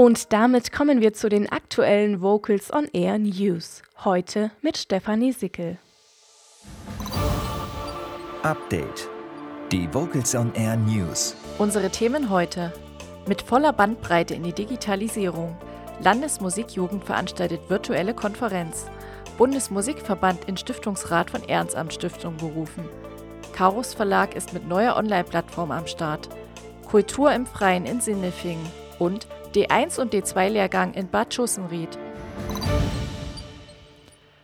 Und damit kommen wir zu den aktuellen Vocals on Air News. Heute mit Stefanie Sickel. Update. Die Vocals on Air News. Unsere Themen heute. Mit voller Bandbreite in die Digitalisierung. Landesmusikjugend veranstaltet virtuelle Konferenz. Bundesmusikverband in Stiftungsrat von Ehrenamtsstiftung berufen. Karus Verlag ist mit neuer Online-Plattform am Start. Kultur im Freien in Sinnefingen und D1 und D2-Lehrgang in Bad Schussenried.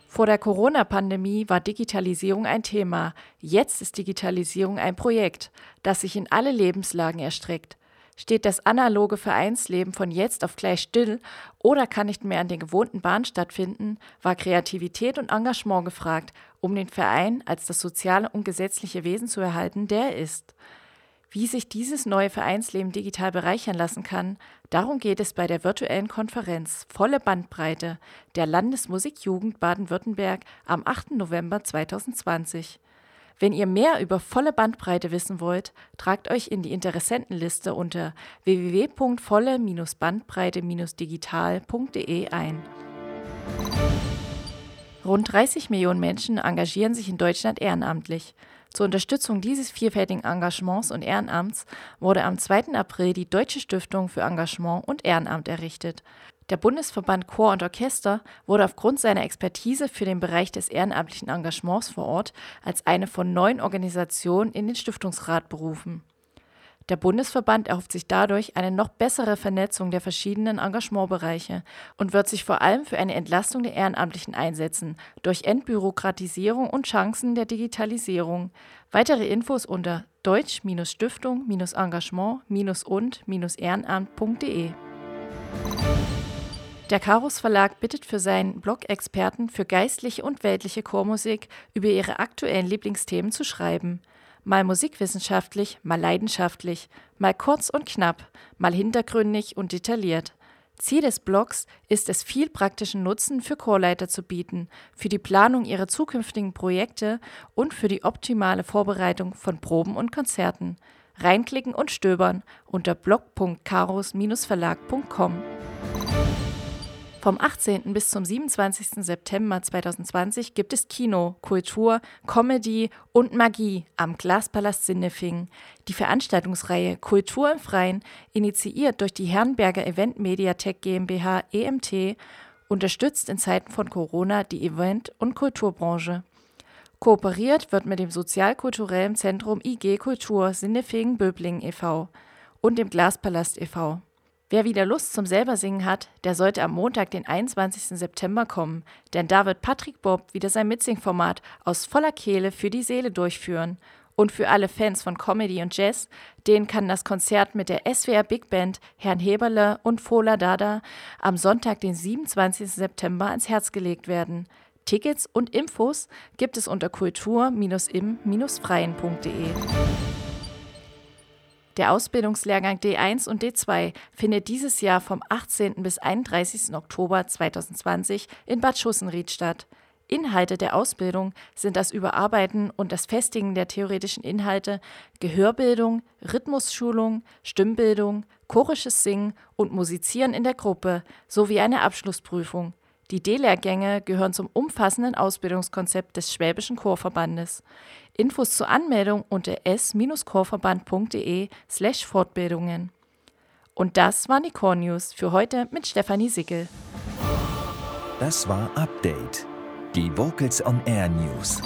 Vor der Corona-Pandemie war Digitalisierung ein Thema. Jetzt ist Digitalisierung ein Projekt, das sich in alle Lebenslagen erstreckt. Steht das analoge Vereinsleben von jetzt auf gleich still oder kann nicht mehr an den gewohnten Bahnen stattfinden, war Kreativität und Engagement gefragt, um den Verein als das soziale und gesetzliche Wesen zu erhalten, der er ist. Wie sich dieses neue Vereinsleben digital bereichern lassen kann, darum geht es bei der virtuellen Konferenz Volle Bandbreite der Landesmusikjugend Baden-Württemberg am 8. November 2020. Wenn ihr mehr über volle Bandbreite wissen wollt, tragt euch in die Interessentenliste unter www.volle-bandbreite-digital.de ein. Rund 30 Millionen Menschen engagieren sich in Deutschland ehrenamtlich. Zur Unterstützung dieses vielfältigen Engagements und Ehrenamts wurde am 2. April die Deutsche Stiftung für Engagement und Ehrenamt errichtet. Der Bundesverband Chor und Orchester wurde aufgrund seiner Expertise für den Bereich des ehrenamtlichen Engagements vor Ort als eine von neun Organisationen in den Stiftungsrat berufen. Der Bundesverband erhofft sich dadurch eine noch bessere Vernetzung der verschiedenen Engagementbereiche und wird sich vor allem für eine Entlastung der Ehrenamtlichen einsetzen, durch Entbürokratisierung und Chancen der Digitalisierung. Weitere Infos unter deutsch-stiftung-engagement-und-ehrenamt.de. Der Karus Verlag bittet für seinen Blog Experten für geistliche und weltliche Chormusik über ihre aktuellen Lieblingsthemen zu schreiben mal musikwissenschaftlich, mal leidenschaftlich, mal kurz und knapp, mal hintergründig und detailliert. Ziel des Blogs ist es, viel praktischen Nutzen für Chorleiter zu bieten, für die Planung ihrer zukünftigen Projekte und für die optimale Vorbereitung von Proben und Konzerten. Reinklicken und stöbern unter blog.karos-verlag.com. Vom 18. bis zum 27. September 2020 gibt es Kino, Kultur, Comedy und Magie am Glaspalast Sinnefingen. Die Veranstaltungsreihe Kultur im Freien, initiiert durch die Herrenberger Event Mediathek GmbH EMT, unterstützt in Zeiten von Corona die Event- und Kulturbranche. Kooperiert wird mit dem sozialkulturellen Zentrum IG Kultur Sinnefingen-Böblingen e.V. und dem Glaspalast e.V. Wer wieder Lust zum Selbersingen hat, der sollte am Montag, den 21. September kommen, denn da wird Patrick Bob wieder sein Mitsingformat aus voller Kehle für die Seele durchführen. Und für alle Fans von Comedy und Jazz, denen kann das Konzert mit der SWR Big Band Herrn Heberle und Fola Dada am Sonntag, den 27. September ans Herz gelegt werden. Tickets und Infos gibt es unter kultur-im-freien.de. Der Ausbildungslehrgang D1 und D2 findet dieses Jahr vom 18. bis 31. Oktober 2020 in Bad Schussenried statt. Inhalte der Ausbildung sind das Überarbeiten und das Festigen der theoretischen Inhalte, Gehörbildung, Rhythmusschulung, Stimmbildung, chorisches Singen und Musizieren in der Gruppe sowie eine Abschlussprüfung. Die D-Lehrgänge gehören zum umfassenden Ausbildungskonzept des Schwäbischen Chorverbandes. Infos zur Anmeldung unter s-chorverband.de slash Fortbildungen. Und das waren die Core News für heute mit Stefanie Sickel. Das war Update, die Vocals on Air News.